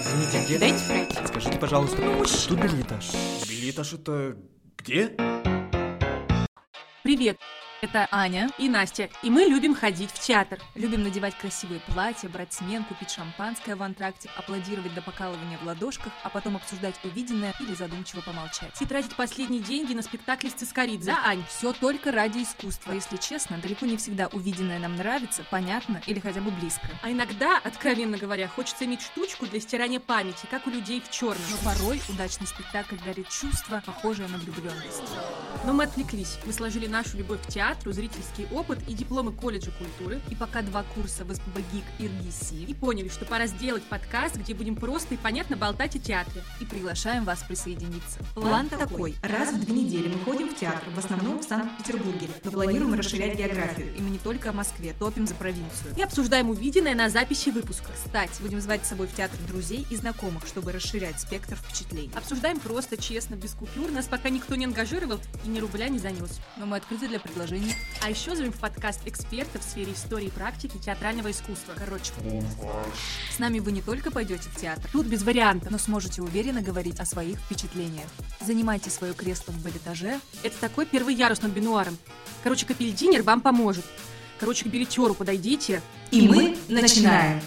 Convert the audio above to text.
Извините, где? Дайте пройти. Скажите, пожалуйста, Ну, тут билетаж. Билетаж это где? Привет, это Аня. и Настя, и мы любим ходить в театр. Любим надевать красивые платья, брать сменку, пить шампанское в антракте, аплодировать до покалывания в ладошках, а потом обсуждать увиденное или задумчиво помолчать. И тратить последние деньги на спектакль с Цискоридзе. Да, Ань? Все только ради искусства. Если честно, далеко не всегда увиденное нам нравится, понятно или хотя бы близко. А иногда, откровенно говоря, хочется иметь штучку для стирания памяти, как у людей в черном. Но порой удачный спектакль дарит чувство, похожее на влюбленность. Но мы отвлеклись. Мы сложили нашу любовь к театру, зрительский опыт и дипломы колледжа культуры. И пока два курса в СПБ ГИК и И РГСИ, поняли, что пора сделать подкаст, где будем просто и понятно болтать о театре. и приглашаем вас присоединиться. План такой. Раз в две недели мы ходим в театр, в основном в Санкт-Петербурге, но планируем расширять географию. И мы не только о Москве, топим за провинцию. И обсуждаем увиденное на записи выпуска. Кстати, будем звать с собой в театр друзей и знакомых, чтобы расширять спектр впечатлений. Обсуждаем просто, честно, без купюр. Нас пока никто не ангажировал и ни рубля не занес. Но мы открыты для предложений. А еще зовем в подкаст экспертов в сфере истории и практики театрального искусства. Короче, с нами вы не только пойдете в театр, Тут без вариантов. но сможете уверенно говорить о своих впечатлениях. Занимайте свое кресло в балетаже, Это такой первый ярус над бинуаром. Короче, капельдинер вам поможет. Короче, к билетеру подойдите. И мы начинаем.